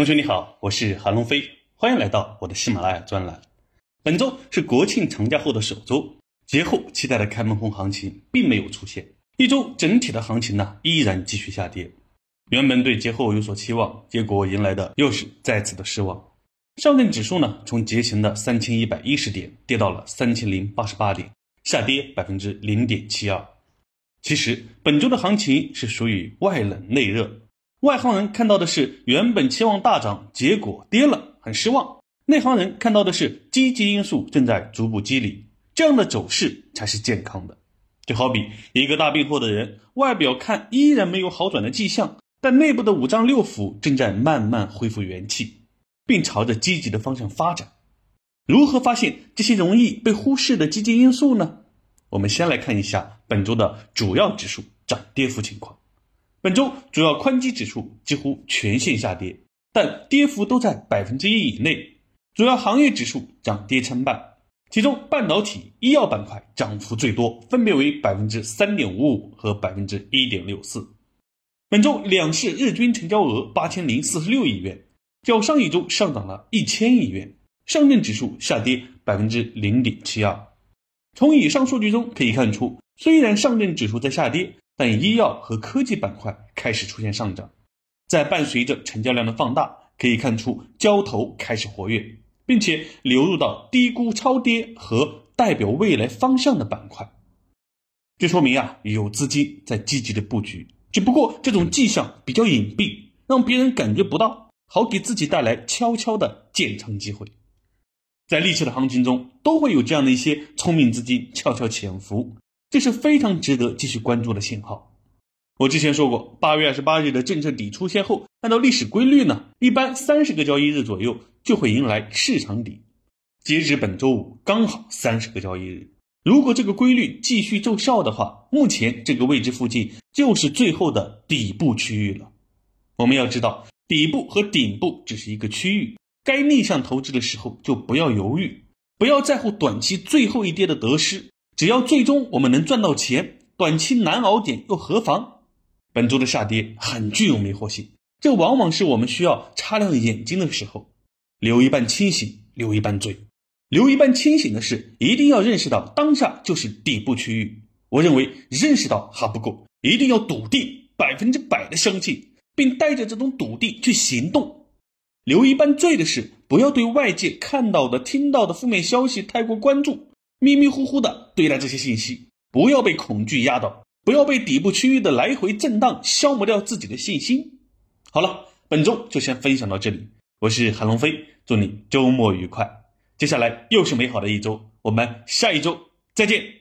同学你好，我是韩龙飞，欢迎来到我的喜马拉雅专栏。本周是国庆长假后的首周，节后期待的开门红行情并没有出现，一周整体的行情呢依然继续下跌。原本对节后有所期望，结果迎来的又是再次的失望。上证指数呢从节前的三千一百一十点跌到了三千零八十八点，下跌百分之零点七二。其实本周的行情是属于外冷内热。外行人看到的是原本期望大涨，结果跌了，很失望；内行人看到的是积极因素正在逐步积累，这样的走势才是健康的。就好比一个大病后的人，外表看依然没有好转的迹象，但内部的五脏六腑正在慢慢恢复元气，并朝着积极的方向发展。如何发现这些容易被忽视的积极因素呢？我们先来看一下本周的主要指数涨跌幅情况。本周主要宽基指数几乎全线下跌，但跌幅都在百分之一以内。主要行业指数涨跌参半，其中半导体、医药板块涨幅最多，分别为百分之三点五五和百分之一点六四。本周两市日均成交额八千零四十六亿元，较上一周上涨了一千亿元。上证指数下跌百分之零点七二。从以上数据中可以看出，虽然上证指数在下跌。但医药和科技板块开始出现上涨，在伴随着成交量的放大，可以看出交投开始活跃，并且流入到低估超跌和代表未来方向的板块，这说明啊有资金在积极的布局，只不过这种迹象比较隐蔽，让别人感觉不到，好给自己带来悄悄的建仓机会。在历史的行情中，都会有这样的一些聪明资金悄悄潜伏。这是非常值得继续关注的信号。我之前说过，八月二十八日的政策底出现后，按照历史规律呢，一般三十个交易日左右就会迎来市场底。截止本周五，刚好三十个交易日。如果这个规律继续奏效的话，目前这个位置附近就是最后的底部区域了。我们要知道，底部和顶部只是一个区域，该逆向投资的时候就不要犹豫，不要在乎短期最后一跌的得失。只要最终我们能赚到钱，短期难熬点又何妨？本周的下跌很具有迷惑性，这往往是我们需要擦亮眼睛的时候。留一半清醒，留一半醉。留一半清醒的是，一定要认识到当下就是底部区域。我认为认识到还不够，一定要笃定，百分之百的相信，并带着这种笃定去行动。留一半醉的是，不要对外界看到的、听到的负面消息太过关注。迷迷糊糊的对待这些信息，不要被恐惧压倒，不要被底部区域的来回震荡消磨掉自己的信心。好了，本周就先分享到这里，我是韩龙飞，祝你周末愉快。接下来又是美好的一周，我们下一周再见。